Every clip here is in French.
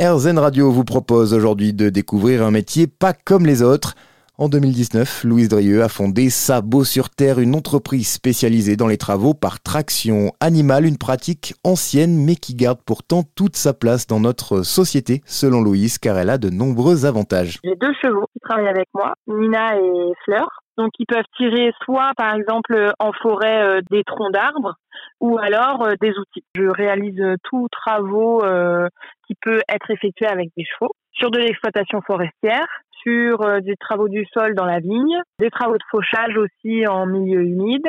RZN Radio vous propose aujourd'hui de découvrir un métier pas comme les autres. En 2019, Louise Drieux a fondé Sabot sur Terre, une entreprise spécialisée dans les travaux par traction animale, une pratique ancienne mais qui garde pourtant toute sa place dans notre société, selon Louise, car elle a de nombreux avantages. J'ai deux chevaux qui travaillent avec moi, Nina et Fleur. Donc ils peuvent tirer soit par exemple en forêt euh, des troncs d'arbres ou alors euh, des outils. Je réalise tous travaux euh, qui peut être effectués avec des chevaux sur de l'exploitation forestière sur euh, des travaux du sol dans la vigne, des travaux de fauchage aussi en milieu humide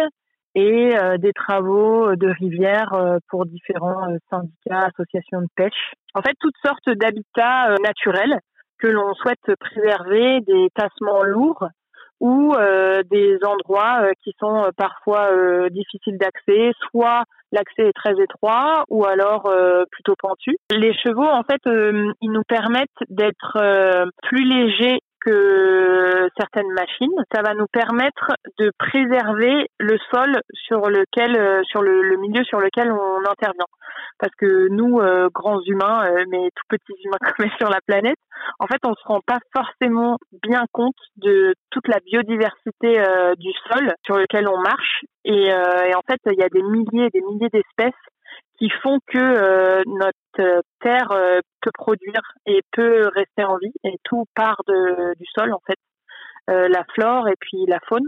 et euh, des travaux de rivière euh, pour différents syndicats, associations de pêche. En fait, toutes sortes d'habitats naturels que l'on souhaite préserver, des tassements lourds ou des endroits qui sont parfois difficiles d'accès, soit l'accès est très étroit ou alors plutôt pentu. Les chevaux, en fait, ils nous permettent d'être plus légers que certaines machines. Ça va nous permettre de préserver le sol sur lequel, euh, sur le, milieu sur lequel on intervient. Parce que nous, euh, grands humains, euh, mais tout petits humains comme sur la planète, en fait, on se rend pas forcément bien compte de toute la biodiversité du sol sur lequel on marche. Et, en fait, il y a des milliers et des milliers d'espèces qui font que notre terre peut produire et peut rester en vie et tout part de, du sol en fait. Euh, la flore et puis la faune,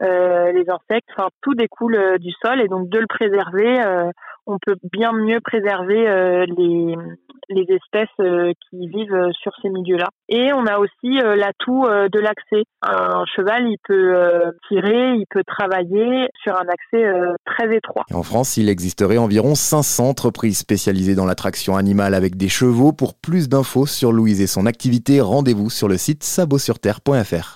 les insectes, enfin tout découle du sol et donc de le préserver, on peut bien mieux préserver les, les espèces euh, qui vivent sur ces milieux-là. Et on a aussi euh, l'atout euh, de l'accès. Un cheval, il peut tirer, il peut travailler sur un accès très étroit. En France, il existerait environ 500 entreprises spécialisées dans l'attraction animale avec des chevaux. Pour plus d'infos sur Louise et son activité, rendez-vous sur le site sabotsurterre.fr.